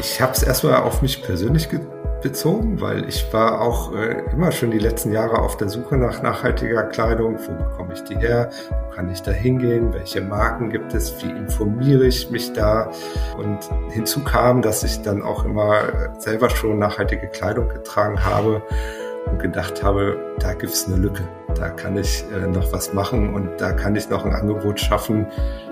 Ich habe es erstmal auf mich persönlich bezogen, weil ich war auch äh, immer schon die letzten Jahre auf der Suche nach nachhaltiger Kleidung. Wo bekomme ich die her? Wo kann ich da hingehen? Welche Marken gibt es? Wie informiere ich mich da? Und hinzu kam, dass ich dann auch immer selber schon nachhaltige Kleidung getragen habe und gedacht habe, da gibt es eine Lücke. Da kann ich äh, noch was machen und da kann ich noch ein Angebot schaffen,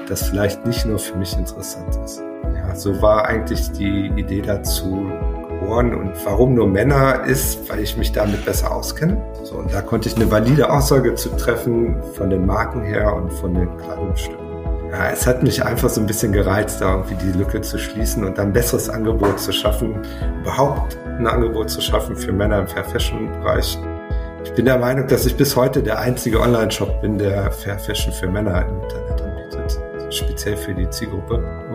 das vielleicht nicht nur für mich interessant ist. Ja, so war eigentlich die Idee dazu geboren und warum nur Männer ist, weil ich mich damit besser auskenne. So, und da konnte ich eine valide Aussage zu treffen von den Marken her und von den Kleidungsstücken. Ja, es hat mich einfach so ein bisschen gereizt, da irgendwie die Lücke zu schließen und ein besseres Angebot zu schaffen, überhaupt ein Angebot zu schaffen für Männer im Fair Fashion Bereich. Ich bin der Meinung, dass ich bis heute der einzige Online-Shop bin, der Fair Fashion für Männer im Internet anbietet, speziell für die Zielgruppe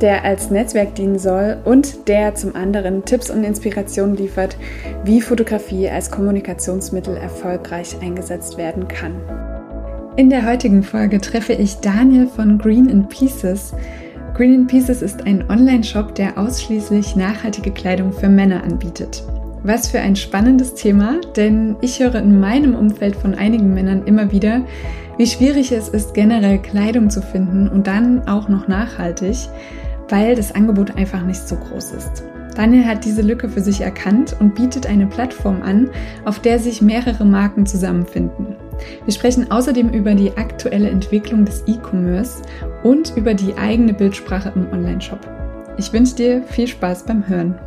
der als Netzwerk dienen soll und der zum anderen Tipps und Inspirationen liefert, wie Fotografie als Kommunikationsmittel erfolgreich eingesetzt werden kann. In der heutigen Folge treffe ich Daniel von Green in Pieces. Green in Pieces ist ein Online-Shop, der ausschließlich nachhaltige Kleidung für Männer anbietet. Was für ein spannendes Thema, denn ich höre in meinem Umfeld von einigen Männern immer wieder, wie schwierig es ist, generell Kleidung zu finden und dann auch noch nachhaltig weil das Angebot einfach nicht so groß ist. Daniel hat diese Lücke für sich erkannt und bietet eine Plattform an, auf der sich mehrere Marken zusammenfinden. Wir sprechen außerdem über die aktuelle Entwicklung des E-Commerce und über die eigene Bildsprache im Onlineshop. Ich wünsche dir viel Spaß beim Hören.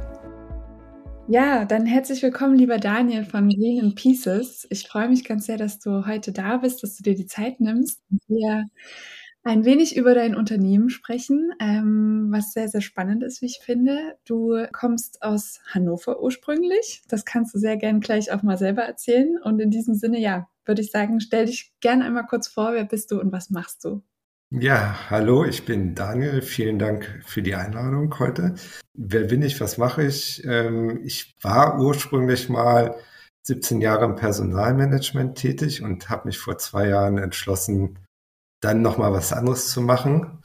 Ja, dann herzlich willkommen, lieber Daniel von Green Pieces. Ich freue mich ganz sehr, dass du heute da bist, dass du dir die Zeit nimmst und wir ein wenig über dein Unternehmen sprechen, ähm, was sehr, sehr spannend ist, wie ich finde. Du kommst aus Hannover ursprünglich. Das kannst du sehr gern gleich auch mal selber erzählen. Und in diesem Sinne, ja, würde ich sagen, stell dich gern einmal kurz vor. Wer bist du und was machst du? Ja, hallo, ich bin Daniel. Vielen Dank für die Einladung heute. Wer bin ich? Was mache ich? Ähm, ich war ursprünglich mal 17 Jahre im Personalmanagement tätig und habe mich vor zwei Jahren entschlossen, dann nochmal was anderes zu machen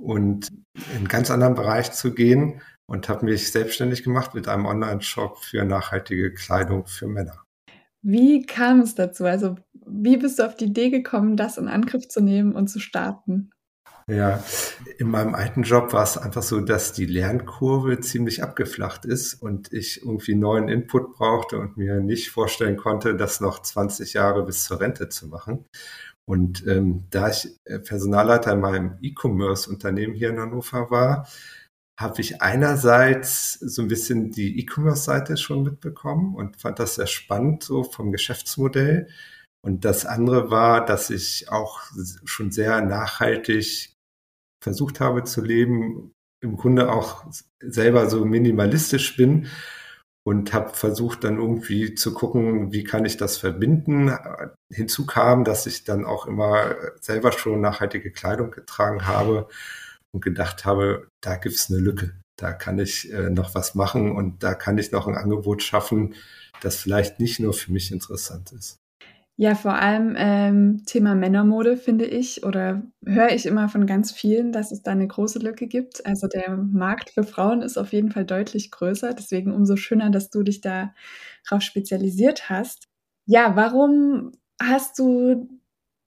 und in einen ganz anderen Bereich zu gehen und habe mich selbstständig gemacht mit einem Online-Shop für nachhaltige Kleidung für Männer. Wie kam es dazu? Also wie bist du auf die Idee gekommen, das in Angriff zu nehmen und zu starten? Ja, in meinem alten Job war es einfach so, dass die Lernkurve ziemlich abgeflacht ist und ich irgendwie neuen Input brauchte und mir nicht vorstellen konnte, das noch 20 Jahre bis zur Rente zu machen. Und ähm, da ich äh, Personalleiter in meinem E-Commerce-Unternehmen hier in Hannover war, habe ich einerseits so ein bisschen die E-Commerce-Seite schon mitbekommen und fand das sehr spannend so vom Geschäftsmodell. Und das andere war, dass ich auch schon sehr nachhaltig versucht habe zu leben, im Grunde auch selber so minimalistisch bin und habe versucht dann irgendwie zu gucken, wie kann ich das verbinden. Hinzu kam, dass ich dann auch immer selber schon nachhaltige Kleidung getragen habe und gedacht habe, da gibt's eine Lücke. Da kann ich äh, noch was machen und da kann ich noch ein Angebot schaffen, das vielleicht nicht nur für mich interessant ist. Ja, vor allem ähm, Thema Männermode finde ich oder höre ich immer von ganz vielen, dass es da eine große Lücke gibt. Also der Markt für Frauen ist auf jeden Fall deutlich größer. Deswegen umso schöner, dass du dich darauf spezialisiert hast. Ja, warum hast du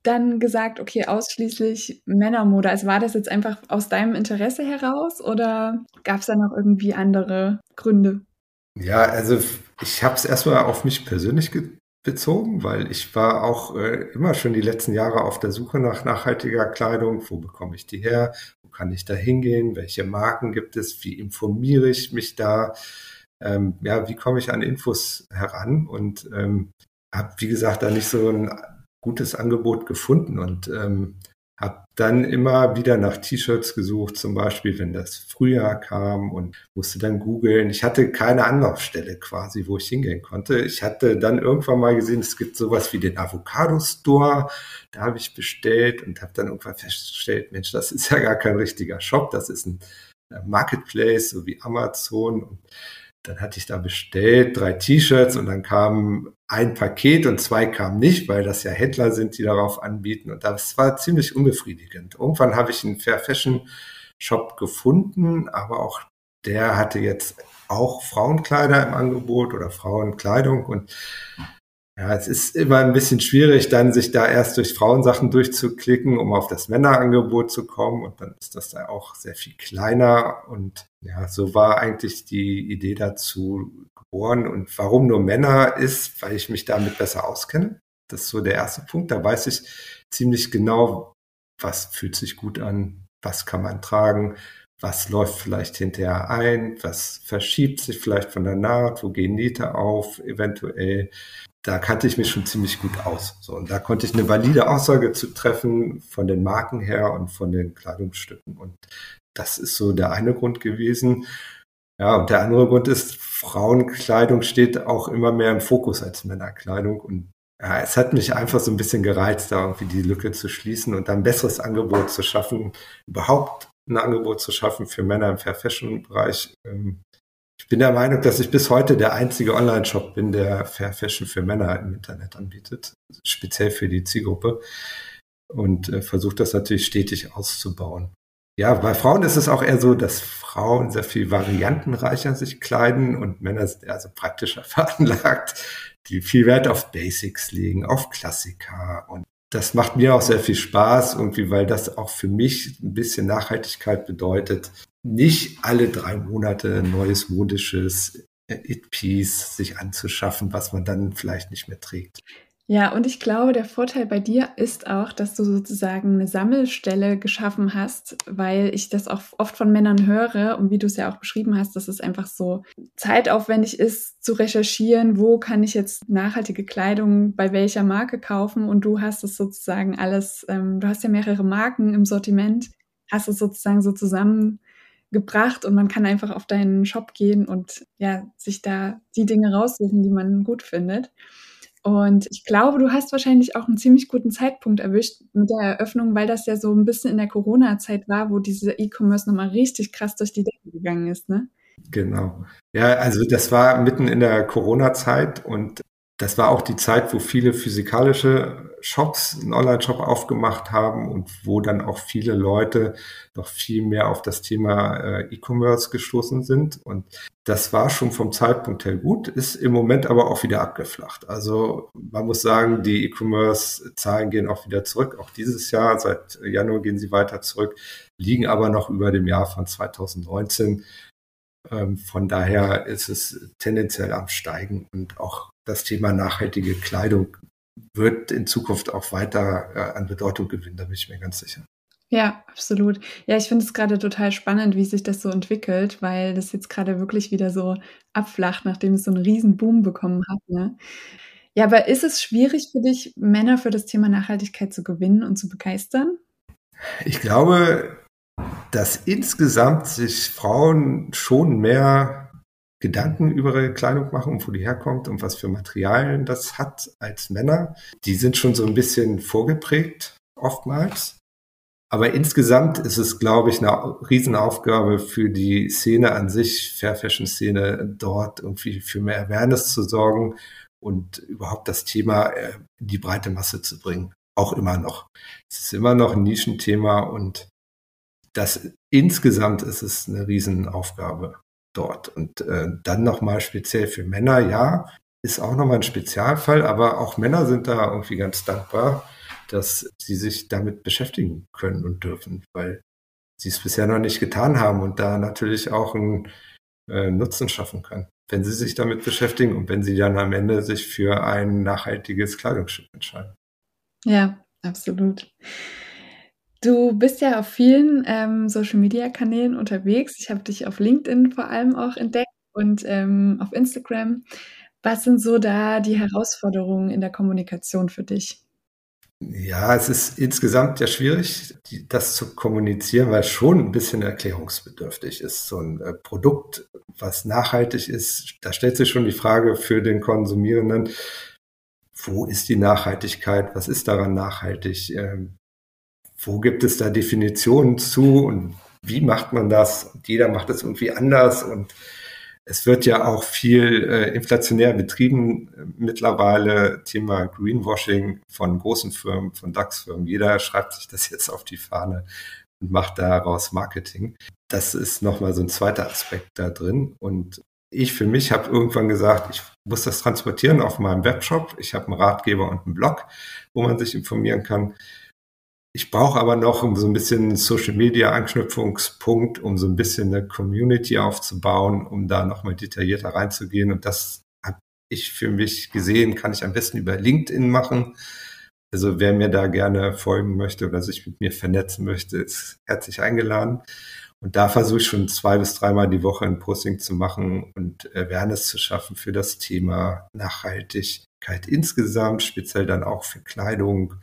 dann gesagt, okay, ausschließlich Männermode? Also war das jetzt einfach aus deinem Interesse heraus oder gab es da noch irgendwie andere Gründe? Ja, also ich habe es erstmal auf mich persönlich bezogen, weil ich war auch äh, immer schon die letzten Jahre auf der Suche nach nachhaltiger Kleidung. Wo bekomme ich die her? Wo kann ich da hingehen? Welche Marken gibt es? Wie informiere ich mich da? Ähm, ja, wie komme ich an Infos heran? Und ähm, habe, wie gesagt, da nicht so ein gutes Angebot gefunden und ähm, habe dann immer wieder nach T-Shirts gesucht, zum Beispiel, wenn das Frühjahr kam und musste dann googeln. Ich hatte keine Anlaufstelle quasi, wo ich hingehen konnte. Ich hatte dann irgendwann mal gesehen, es gibt sowas wie den Avocado Store. Da habe ich bestellt und habe dann irgendwann festgestellt, Mensch, das ist ja gar kein richtiger Shop, das ist ein Marketplace, so wie Amazon. Und dann hatte ich da bestellt drei T-Shirts und dann kam ein Paket und zwei kamen nicht, weil das ja Händler sind, die darauf anbieten. Und das war ziemlich unbefriedigend. Irgendwann habe ich einen Fair Fashion Shop gefunden, aber auch der hatte jetzt auch Frauenkleider im Angebot oder Frauenkleidung und ja, es ist immer ein bisschen schwierig, dann sich da erst durch Frauensachen durchzuklicken, um auf das Männerangebot zu kommen. Und dann ist das da auch sehr viel kleiner. Und ja, so war eigentlich die Idee dazu geboren. Und warum nur Männer ist, weil ich mich damit besser auskenne. Das ist so der erste Punkt. Da weiß ich ziemlich genau, was fühlt sich gut an, was kann man tragen, was läuft vielleicht hinterher ein, was verschiebt sich vielleicht von der Naht, wo gehen Nähte auf, eventuell da kannte ich mich schon ziemlich gut aus. So, und da konnte ich eine valide Aussage zu treffen von den Marken her und von den Kleidungsstücken. Und das ist so der eine Grund gewesen. Ja, und der andere Grund ist, Frauenkleidung steht auch immer mehr im Fokus als Männerkleidung. Und ja, es hat mich einfach so ein bisschen gereizt, da irgendwie die Lücke zu schließen und dann ein besseres Angebot zu schaffen, überhaupt ein Angebot zu schaffen für Männer im Fair Fashion Bereich. Ähm, ich bin der Meinung, dass ich bis heute der einzige Online-Shop bin, der Fair Fashion für Männer im Internet anbietet, speziell für die Zielgruppe und äh, versuche das natürlich stetig auszubauen. Ja, bei Frauen ist es auch eher so, dass Frauen sehr viel variantenreicher sich kleiden und Männer sind eher so praktischer veranlagt, die viel Wert auf Basics legen, auf Klassiker und das macht mir auch sehr viel Spaß, irgendwie, weil das auch für mich ein bisschen Nachhaltigkeit bedeutet nicht alle drei Monate ein neues modisches It-Piece sich anzuschaffen, was man dann vielleicht nicht mehr trägt. Ja, und ich glaube, der Vorteil bei dir ist auch, dass du sozusagen eine Sammelstelle geschaffen hast, weil ich das auch oft von Männern höre und wie du es ja auch beschrieben hast, dass es einfach so zeitaufwendig ist zu recherchieren, wo kann ich jetzt nachhaltige Kleidung bei welcher Marke kaufen und du hast es sozusagen alles, ähm, du hast ja mehrere Marken im Sortiment, hast es sozusagen so zusammen gebracht und man kann einfach auf deinen Shop gehen und ja, sich da die Dinge raussuchen, die man gut findet. Und ich glaube, du hast wahrscheinlich auch einen ziemlich guten Zeitpunkt erwischt mit der Eröffnung, weil das ja so ein bisschen in der Corona-Zeit war, wo diese E-Commerce nochmal richtig krass durch die Decke gegangen ist, ne? Genau. Ja, also das war mitten in der Corona-Zeit und das war auch die Zeit, wo viele physikalische Shops einen Online-Shop aufgemacht haben und wo dann auch viele Leute noch viel mehr auf das Thema äh, E-Commerce gestoßen sind. Und das war schon vom Zeitpunkt her gut, ist im Moment aber auch wieder abgeflacht. Also man muss sagen, die E-Commerce-Zahlen gehen auch wieder zurück. Auch dieses Jahr, seit Januar gehen sie weiter zurück, liegen aber noch über dem Jahr von 2019. Ähm, von daher ist es tendenziell am Steigen und auch das Thema nachhaltige Kleidung wird in Zukunft auch weiter äh, an Bedeutung gewinnen, da bin ich mir ganz sicher. Ja, absolut. Ja, ich finde es gerade total spannend, wie sich das so entwickelt, weil das jetzt gerade wirklich wieder so abflacht, nachdem es so einen riesen Boom bekommen hat. Ne? Ja, aber ist es schwierig für dich, Männer für das Thema Nachhaltigkeit zu gewinnen und zu begeistern? Ich glaube, dass insgesamt sich Frauen schon mehr Gedanken über ihre Kleidung machen und wo die herkommt und was für Materialien das hat als Männer. Die sind schon so ein bisschen vorgeprägt oftmals. Aber insgesamt ist es, glaube ich, eine Riesenaufgabe für die Szene an sich, Fair Fashion Szene, dort irgendwie für mehr Awareness zu sorgen und überhaupt das Thema äh, in die breite Masse zu bringen. Auch immer noch. Es ist immer noch ein Nischenthema und das insgesamt ist es eine Riesenaufgabe dort. Und äh, dann nochmal speziell für Männer, ja, ist auch nochmal ein Spezialfall, aber auch Männer sind da irgendwie ganz dankbar, dass sie sich damit beschäftigen können und dürfen, weil sie es bisher noch nicht getan haben und da natürlich auch einen äh, Nutzen schaffen können, wenn sie sich damit beschäftigen und wenn sie dann am Ende sich für ein nachhaltiges Kleidungsstück entscheiden. Ja, absolut. Du bist ja auf vielen ähm, Social-Media-Kanälen unterwegs. Ich habe dich auf LinkedIn vor allem auch entdeckt und ähm, auf Instagram. Was sind so da die Herausforderungen in der Kommunikation für dich? Ja, es ist insgesamt ja schwierig, das zu kommunizieren, weil es schon ein bisschen erklärungsbedürftig ist. So ein äh, Produkt, was nachhaltig ist, da stellt sich schon die Frage für den Konsumierenden, wo ist die Nachhaltigkeit? Was ist daran nachhaltig? Wo gibt es da Definitionen zu und wie macht man das? Und jeder macht es irgendwie anders und es wird ja auch viel äh, inflationär betrieben äh, mittlerweile. Thema Greenwashing von großen Firmen, von DAX-Firmen. Jeder schreibt sich das jetzt auf die Fahne und macht daraus Marketing. Das ist nochmal so ein zweiter Aspekt da drin. Und ich für mich habe irgendwann gesagt, ich muss das transportieren auf meinem Webshop. Ich habe einen Ratgeber und einen Blog, wo man sich informieren kann. Ich brauche aber noch so ein bisschen Social Media Anknüpfungspunkt, um so ein bisschen eine Community aufzubauen, um da nochmal detaillierter reinzugehen. Und das habe ich für mich gesehen, kann ich am besten über LinkedIn machen. Also wer mir da gerne folgen möchte oder sich mit mir vernetzen möchte, ist herzlich eingeladen. Und da versuche ich schon zwei bis dreimal die Woche ein Posting zu machen und Awareness zu schaffen für das Thema Nachhaltigkeit insgesamt, speziell dann auch für Kleidung,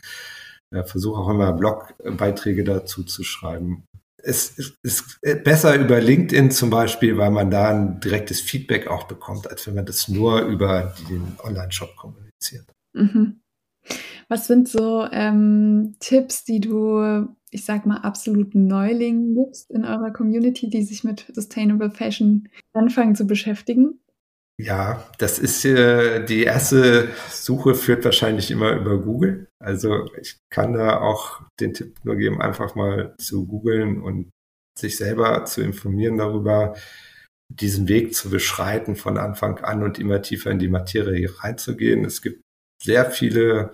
versuche auch immer Blogbeiträge dazu zu schreiben. Es ist besser über LinkedIn zum Beispiel, weil man da ein direktes Feedback auch bekommt, als wenn man das nur über den Online-Shop kommuniziert. Mhm. Was sind so ähm, Tipps, die du, ich sag mal, absoluten Neulingen gibst in eurer Community, die sich mit Sustainable Fashion anfangen zu beschäftigen? Ja, das ist äh, die erste Suche führt wahrscheinlich immer über Google. Also ich kann da auch den Tipp nur geben, einfach mal zu googeln und sich selber zu informieren darüber, diesen Weg zu beschreiten von Anfang an und immer tiefer in die Materie reinzugehen. Es gibt sehr viele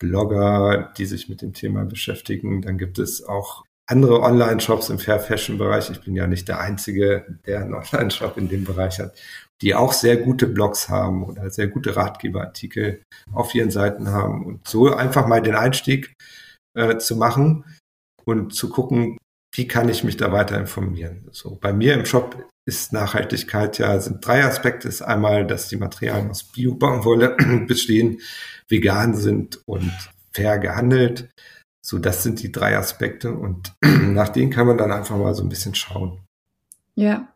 Blogger, die sich mit dem Thema beschäftigen. Dann gibt es auch andere Online-Shops im Fair Fashion-Bereich. Ich bin ja nicht der Einzige, der einen Online-Shop in dem Bereich hat die auch sehr gute Blogs haben oder sehr gute Ratgeberartikel auf ihren Seiten haben. Und so einfach mal den Einstieg äh, zu machen und zu gucken, wie kann ich mich da weiter informieren. So bei mir im Shop ist Nachhaltigkeit ja, sind drei Aspekte. ist einmal, dass die Materialien aus Bio-Baumwolle bestehen, vegan sind und fair gehandelt. So, das sind die drei Aspekte und nach denen kann man dann einfach mal so ein bisschen schauen. Ja,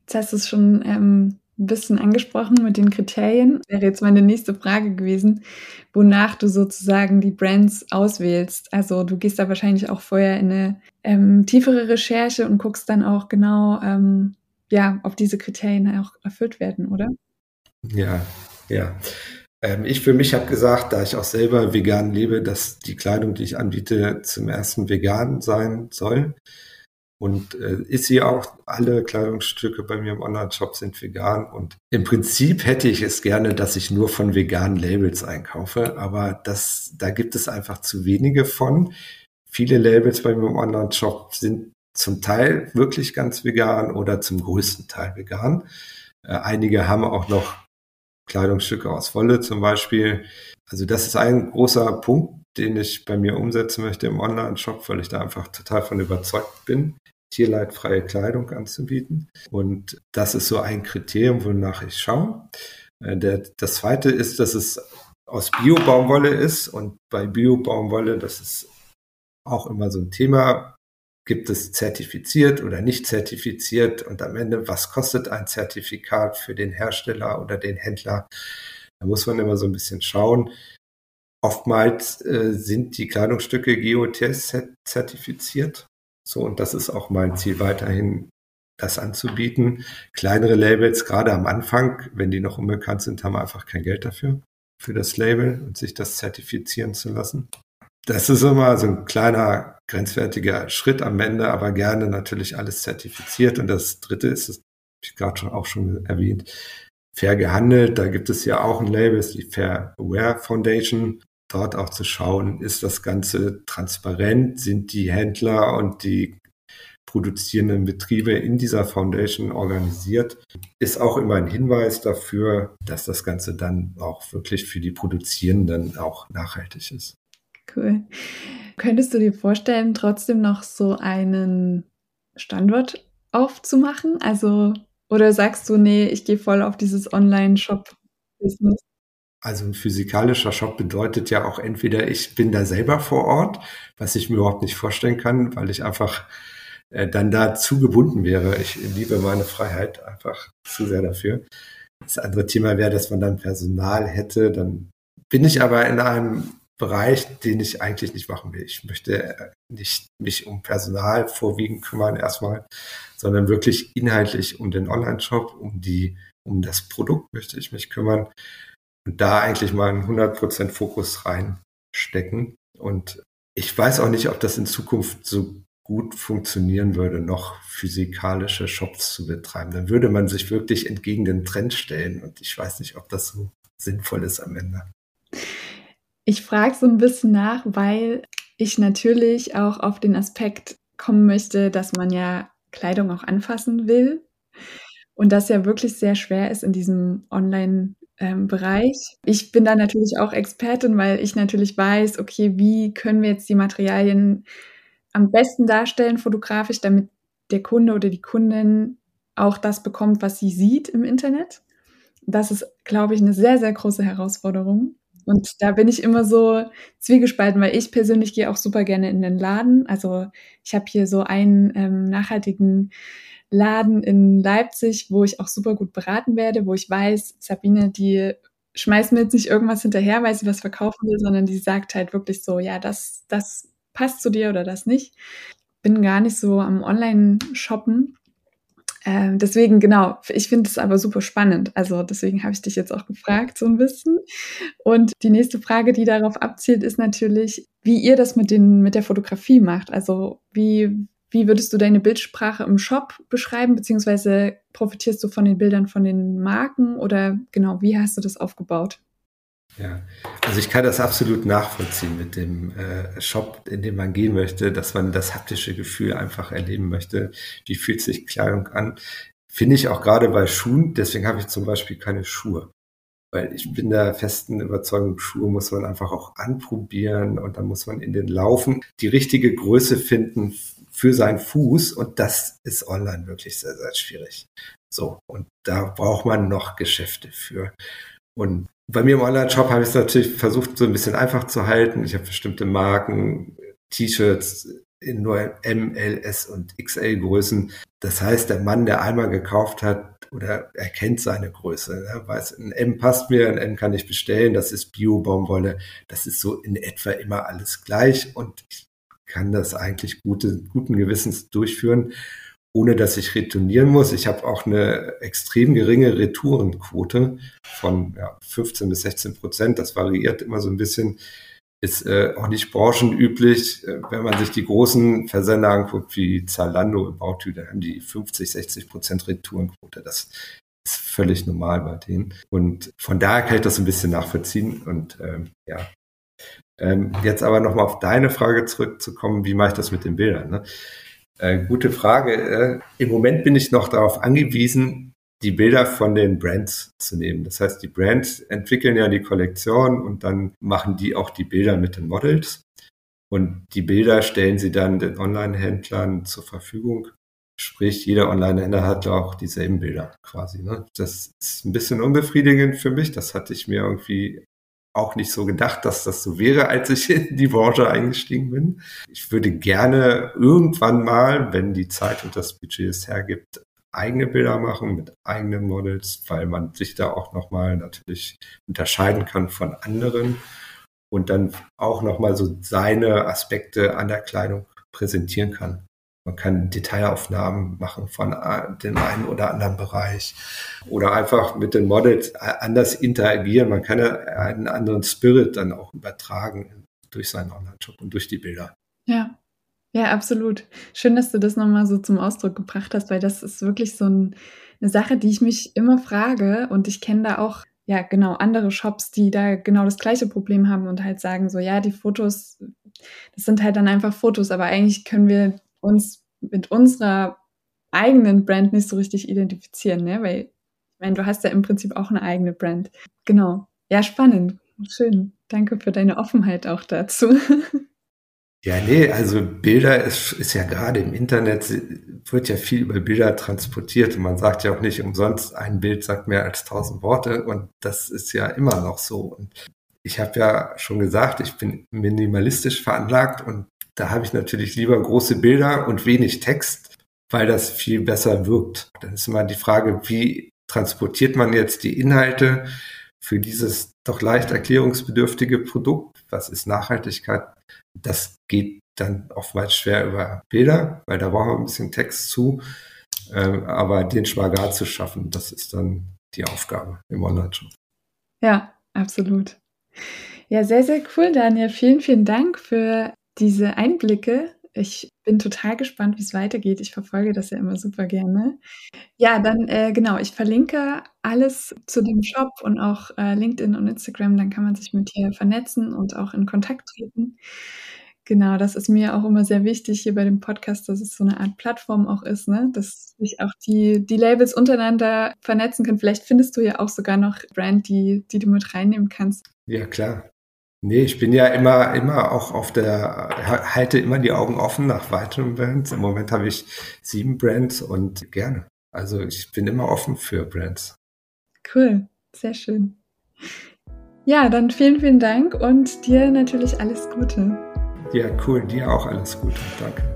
jetzt hast du es schon ähm, ein bisschen angesprochen mit den Kriterien. Wäre jetzt meine nächste Frage gewesen, wonach du sozusagen die Brands auswählst. Also du gehst da wahrscheinlich auch vorher in eine ähm, tiefere Recherche und guckst dann auch genau, ähm, ja, ob diese Kriterien auch erfüllt werden, oder? Ja, ja. Ähm, ich für mich habe gesagt, da ich auch selber vegan lebe, dass die Kleidung, die ich anbiete, zum ersten vegan sein soll. Und äh, ist sie auch, alle Kleidungsstücke bei mir im Online-Shop sind vegan. Und im Prinzip hätte ich es gerne, dass ich nur von veganen Labels einkaufe. Aber das, da gibt es einfach zu wenige von. Viele Labels bei mir im Online-Shop sind zum Teil wirklich ganz vegan oder zum größten Teil vegan. Äh, einige haben auch noch Kleidungsstücke aus Wolle zum Beispiel. Also das ist ein großer Punkt, den ich bei mir umsetzen möchte im Online-Shop, weil ich da einfach total von überzeugt bin tierleidfreie Kleidung anzubieten. Und das ist so ein Kriterium, wonach ich schaue. Äh, der, das zweite ist, dass es aus Bio-Baumwolle ist. Und bei Bio-Baumwolle, das ist auch immer so ein Thema, gibt es zertifiziert oder nicht zertifiziert und am Ende, was kostet ein Zertifikat für den Hersteller oder den Händler? Da muss man immer so ein bisschen schauen. Oftmals äh, sind die Kleidungsstücke GOTS zertifiziert. So, und das ist auch mein Ziel weiterhin, das anzubieten. Kleinere Labels, gerade am Anfang, wenn die noch unbekannt sind, haben einfach kein Geld dafür, für das Label und sich das zertifizieren zu lassen. Das ist immer so ein kleiner, grenzwertiger Schritt am Ende, aber gerne natürlich alles zertifiziert. Und das dritte ist, das habe ich gerade schon auch schon erwähnt, fair gehandelt. Da gibt es ja auch ein Label, ist die Fair Aware Foundation dort auch zu schauen, ist das Ganze transparent, sind die Händler und die produzierenden Betriebe in dieser Foundation organisiert, ist auch immer ein Hinweis dafür, dass das Ganze dann auch wirklich für die Produzierenden auch nachhaltig ist. Cool. Könntest du dir vorstellen, trotzdem noch so einen Standort aufzumachen? Also, oder sagst du, nee, ich gehe voll auf dieses Online-Shop-Business? Also ein physikalischer Shop bedeutet ja auch entweder ich bin da selber vor Ort, was ich mir überhaupt nicht vorstellen kann, weil ich einfach äh, dann da zu gebunden wäre. Ich liebe meine Freiheit einfach zu sehr dafür. Das andere Thema wäre, dass man dann Personal hätte. Dann bin ich aber in einem Bereich, den ich eigentlich nicht machen will. Ich möchte äh, nicht mich um Personal vorwiegend kümmern erstmal, sondern wirklich inhaltlich um den Online-Shop, um die, um das Produkt möchte ich mich kümmern und da eigentlich mal einen 100% Fokus reinstecken. Und ich weiß auch nicht, ob das in Zukunft so gut funktionieren würde, noch physikalische Shops zu betreiben. Dann würde man sich wirklich entgegen den Trend stellen. Und ich weiß nicht, ob das so sinnvoll ist am Ende. Ich frage so ein bisschen nach, weil ich natürlich auch auf den Aspekt kommen möchte, dass man ja Kleidung auch anfassen will. Und das ja wirklich sehr schwer ist in diesem Online- ähm, Bereich. Ich bin da natürlich auch Expertin, weil ich natürlich weiß, okay, wie können wir jetzt die Materialien am besten darstellen fotografisch, damit der Kunde oder die Kundin auch das bekommt, was sie sieht im Internet. Das ist, glaube ich, eine sehr, sehr große Herausforderung. Und da bin ich immer so zwiegespalten, weil ich persönlich gehe auch super gerne in den Laden. Also ich habe hier so einen ähm, nachhaltigen Laden in Leipzig, wo ich auch super gut beraten werde, wo ich weiß, Sabine, die schmeißt mir jetzt nicht irgendwas hinterher, weil sie was verkaufen will, sondern die sagt halt wirklich so, ja, das, das passt zu dir oder das nicht. Bin gar nicht so am Online-Shoppen. Ähm, deswegen, genau, ich finde es aber super spannend. Also deswegen habe ich dich jetzt auch gefragt, so ein bisschen. Und die nächste Frage, die darauf abzielt, ist natürlich, wie ihr das mit, den, mit der Fotografie macht. Also wie, wie würdest du deine Bildsprache im Shop beschreiben, beziehungsweise profitierst du von den Bildern von den Marken oder genau, wie hast du das aufgebaut? Ja, also ich kann das absolut nachvollziehen mit dem äh, Shop, in dem man gehen möchte, dass man das haptische Gefühl einfach erleben möchte. Wie fühlt sich Kleidung an? Finde ich auch gerade bei Schuhen, deswegen habe ich zum Beispiel keine Schuhe. Weil ich bin der festen Überzeugung, Schuhe muss man einfach auch anprobieren und dann muss man in den Laufen die richtige Größe finden für seinen Fuß und das ist online wirklich sehr, sehr schwierig. So, und da braucht man noch Geschäfte für. Und bei mir im Online-Shop habe ich es natürlich versucht, so ein bisschen einfach zu halten. Ich habe bestimmte Marken, T-Shirts in nur M, L, S und XL Größen. Das heißt, der Mann, der einmal gekauft hat oder erkennt seine Größe, er weiß, ein M passt mir, ein M kann ich bestellen, das ist Bio-Baumwolle. Das ist so in etwa immer alles gleich und ich kann das eigentlich gute, guten Gewissens durchführen, ohne dass ich retournieren muss. Ich habe auch eine extrem geringe Retourenquote von ja, 15 bis 16 Prozent. Das variiert immer so ein bisschen. Ist äh, auch nicht branchenüblich. Äh, wenn man sich die großen Versender anguckt, wie Zalando, About You, da haben die 50, 60 Prozent Retourenquote. Das ist völlig normal bei denen. Und von daher kann ich das ein bisschen nachvollziehen. Und ähm, ja, ähm, jetzt aber nochmal auf deine Frage zurückzukommen, wie mache ich das mit den Bildern? Ne? Äh, gute Frage. Äh, Im Moment bin ich noch darauf angewiesen, die Bilder von den Brands zu nehmen. Das heißt, die Brands entwickeln ja die Kollektion und dann machen die auch die Bilder mit den Models. Und die Bilder stellen sie dann den Online-Händlern zur Verfügung. Sprich, jeder Online-Händler hat auch dieselben Bilder quasi. Ne? Das ist ein bisschen unbefriedigend für mich. Das hatte ich mir irgendwie auch nicht so gedacht, dass das so wäre, als ich in die Branche eingestiegen bin. Ich würde gerne irgendwann mal, wenn die Zeit und das Budget es hergibt, eigene Bilder machen mit eigenen Models, weil man sich da auch nochmal natürlich unterscheiden kann von anderen und dann auch nochmal so seine Aspekte an der Kleidung präsentieren kann. Man kann Detailaufnahmen machen von äh, dem einen oder anderen Bereich oder einfach mit den Models äh, anders interagieren. Man kann einen anderen Spirit dann auch übertragen durch seinen Online-Shop und durch die Bilder. Ja, ja, absolut. Schön, dass du das nochmal so zum Ausdruck gebracht hast, weil das ist wirklich so ein, eine Sache, die ich mich immer frage und ich kenne da auch ja, genau, andere Shops, die da genau das gleiche Problem haben und halt sagen so, ja, die Fotos, das sind halt dann einfach Fotos, aber eigentlich können wir uns mit unserer eigenen Brand nicht so richtig identifizieren, ne? Weil, ich meine, du hast ja im Prinzip auch eine eigene Brand. Genau. Ja, spannend. Schön. Danke für deine Offenheit auch dazu. Ja, nee, also Bilder ist, ist ja gerade im Internet wird ja viel über Bilder transportiert und man sagt ja auch nicht umsonst, ein Bild sagt mehr als tausend Worte und das ist ja immer noch so. Und ich habe ja schon gesagt, ich bin minimalistisch veranlagt und da habe ich natürlich lieber große Bilder und wenig Text, weil das viel besser wirkt. Dann ist immer die Frage, wie transportiert man jetzt die Inhalte für dieses doch leicht erklärungsbedürftige Produkt? Was ist Nachhaltigkeit? Das geht dann oftmals schwer über Bilder, weil da brauchen wir ein bisschen Text zu. Ähm, aber den Spagat zu schaffen, das ist dann die Aufgabe im Online-Shop. Ja, absolut. Ja, sehr, sehr cool, Daniel. Vielen, vielen Dank für diese Einblicke. Ich bin total gespannt, wie es weitergeht. Ich verfolge das ja immer super gerne. Ja, dann äh, genau, ich verlinke alles zu dem Shop und auch äh, LinkedIn und Instagram. Dann kann man sich mit dir vernetzen und auch in Kontakt treten. Genau, das ist mir auch immer sehr wichtig hier bei dem Podcast, dass es so eine Art Plattform auch ist, ne? dass sich auch die, die Labels untereinander vernetzen können. Vielleicht findest du ja auch sogar noch Brand, die, die du mit reinnehmen kannst. Ja, klar. Nee, ich bin ja immer, immer auch auf der, halte immer die Augen offen nach weiteren Brands. Im Moment habe ich sieben Brands und gerne. Also ich bin immer offen für Brands. Cool, sehr schön. Ja, dann vielen, vielen Dank und dir natürlich alles Gute. Ja, cool. Dir auch alles Gute. Danke.